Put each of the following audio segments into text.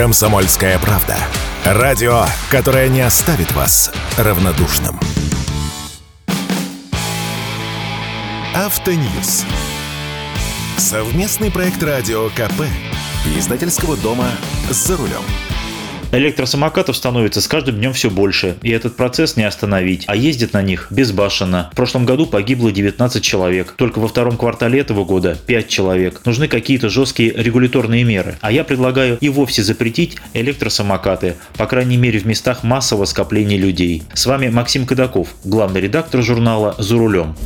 «Комсомольская правда». Радио, которое не оставит вас равнодушным. Автоньюз. Совместный проект радио КП. Издательского дома «За рулем». Электросамокатов становится с каждым днем все больше, и этот процесс не остановить, а ездит на них безбашенно. В прошлом году погибло 19 человек, только во втором квартале этого года 5 человек. Нужны какие-то жесткие регуляторные меры. А я предлагаю и вовсе запретить электросамокаты, по крайней мере в местах массового скопления людей. С вами Максим Кадаков, главный редактор журнала «За рулем».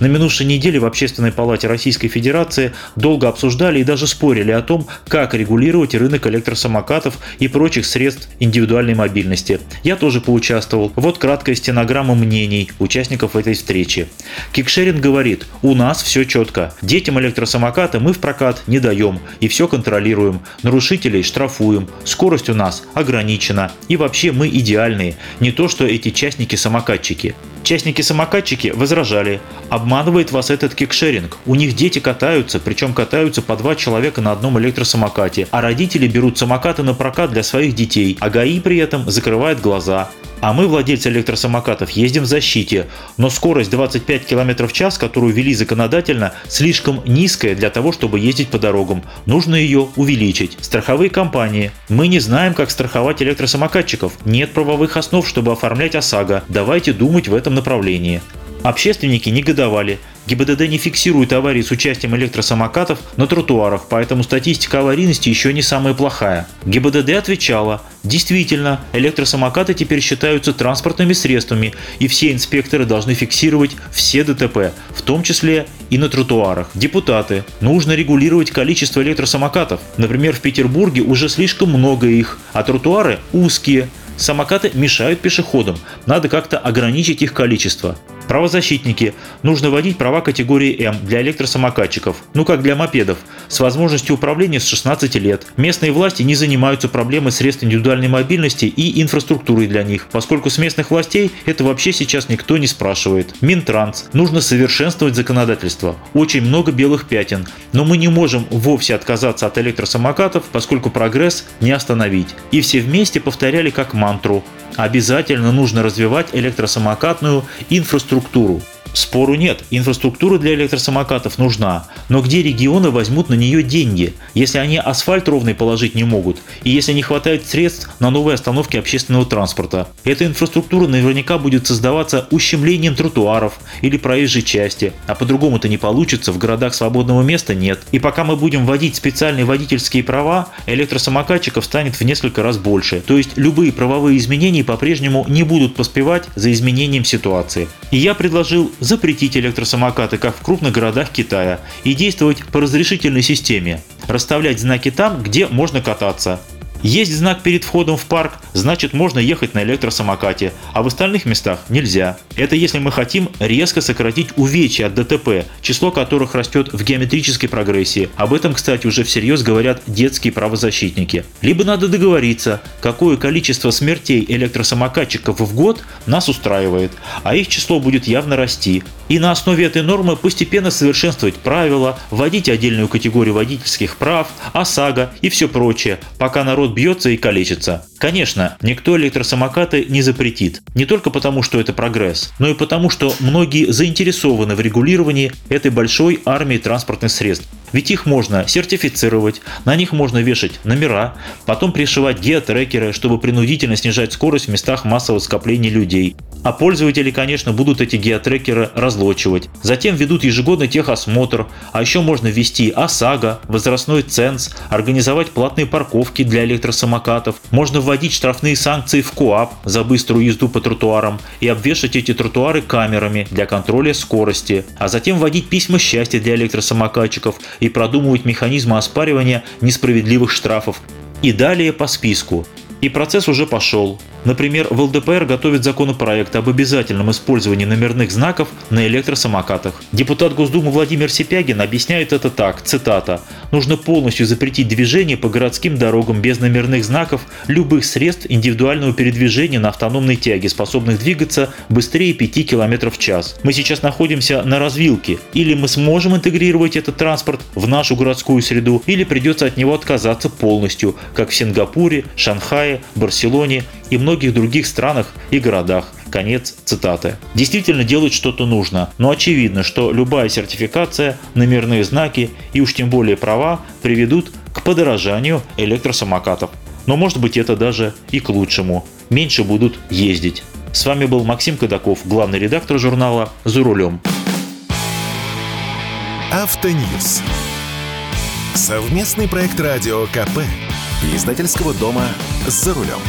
На минувшей неделе в Общественной палате Российской Федерации долго обсуждали и даже спорили о том, как регулировать рынок электросамокатов и прочих средств индивидуальной мобильности. Я тоже поучаствовал. Вот краткая стенограмма мнений участников этой встречи. Кикшерин говорит, у нас все четко. Детям электросамоката мы в прокат не даем и все контролируем. Нарушителей штрафуем. Скорость у нас ограничена. И вообще мы идеальные. Не то, что эти частники-самокатчики. Частники-самокатчики возражали. Обманывает вас этот кикшеринг. У них дети катаются, причем катаются по два человека на одном электросамокате, а родители берут самокаты на прокат для своих детей, а ГАИ при этом закрывает глаза. А мы, владельцы электросамокатов, ездим в защите, но скорость 25 км в час, которую ввели законодательно, слишком низкая для того, чтобы ездить по дорогам. Нужно ее увеличить. Страховые компании. Мы не знаем, как страховать электросамокатчиков. Нет правовых основ, чтобы оформлять ОСАГО. Давайте думать в этом направлении. Общественники негодовали. ГИБДД не фиксирует аварии с участием электросамокатов на тротуарах, поэтому статистика аварийности еще не самая плохая. ГИБДД отвечала, действительно, электросамокаты теперь считаются транспортными средствами, и все инспекторы должны фиксировать все ДТП, в том числе и на тротуарах. Депутаты, нужно регулировать количество электросамокатов. Например, в Петербурге уже слишком много их, а тротуары узкие. Самокаты мешают пешеходам, надо как-то ограничить их количество. Правозащитники. Нужно вводить права категории М для электросамокатчиков, ну как для мопедов, с возможностью управления с 16 лет. Местные власти не занимаются проблемой средств индивидуальной мобильности и инфраструктурой для них, поскольку с местных властей это вообще сейчас никто не спрашивает. Минтранс. Нужно совершенствовать законодательство. Очень много белых пятен, но мы не можем вовсе отказаться от электросамокатов, поскольку прогресс не остановить. И все вместе повторяли как мантру. Обязательно нужно развивать электросамокатную инфраструктуру. Спору нет, инфраструктура для электросамокатов нужна, но где регионы возьмут на нее деньги, если они асфальт ровный положить не могут, и если не хватает средств на новые остановки общественного транспорта? Эта инфраструктура наверняка будет создаваться ущемлением тротуаров или проезжей части, а по-другому-то не получится, в городах свободного места нет. И пока мы будем вводить специальные водительские права, электросамокатчиков станет в несколько раз больше, то есть любые правовые изменения по-прежнему не будут поспевать за изменением ситуации. И я предложил запретить электросамокаты, как в крупных городах Китая, и действовать по разрешительной системе. Расставлять знаки там, где можно кататься. Есть знак перед входом в парк, значит можно ехать на электросамокате, а в остальных местах нельзя. Это если мы хотим резко сократить увечья от ДТП, число которых растет в геометрической прогрессии. Об этом, кстати, уже всерьез говорят детские правозащитники. Либо надо договориться, какое количество смертей электросамокатчиков в год нас устраивает, а их число будет явно расти. И на основе этой нормы постепенно совершенствовать правила, вводить отдельную категорию водительских прав, ОСАГО и все прочее, пока народ бьется и калечится. Конечно, никто электросамокаты не запретит. Не только потому, что это прогресс, но и потому, что многие заинтересованы в регулировании этой большой армии транспортных средств. Ведь их можно сертифицировать, на них можно вешать номера, потом пришивать геотрекеры, чтобы принудительно снижать скорость в местах массового скопления людей. А пользователи, конечно, будут эти геотрекеры разлочивать. Затем ведут ежегодный техосмотр, а еще можно ввести ОСАГО, возрастной ценз, организовать платные парковки для электросамокатов, можно вводить штрафные санкции в КОАП за быструю езду по тротуарам и обвешать эти тротуары камерами для контроля скорости, а затем вводить письма счастья для электросамокатчиков и продумывать механизмы оспаривания несправедливых штрафов. И далее по списку. И процесс уже пошел. Например, в ЛДПР готовит законопроект об обязательном использовании номерных знаков на электросамокатах. Депутат Госдумы Владимир Сипягин объясняет это так, цитата, Нужно полностью запретить движение по городским дорогам без номерных знаков любых средств индивидуального передвижения на автономной тяге, способных двигаться быстрее 5 км в час. Мы сейчас находимся на развилке. Или мы сможем интегрировать этот транспорт в нашу городскую среду, или придется от него отказаться полностью, как в Сингапуре, Шанхае, Барселоне и многих других странах и городах. Конец цитаты. Действительно делать что-то нужно, но очевидно, что любая сертификация, номерные знаки и уж тем более права приведут к подорожанию электросамокатов. Но может быть это даже и к лучшему. Меньше будут ездить. С вами был Максим Кадаков, главный редактор журнала «За рулем». Автоньюз. Совместный проект радио КП. Издательского дома «За рулем».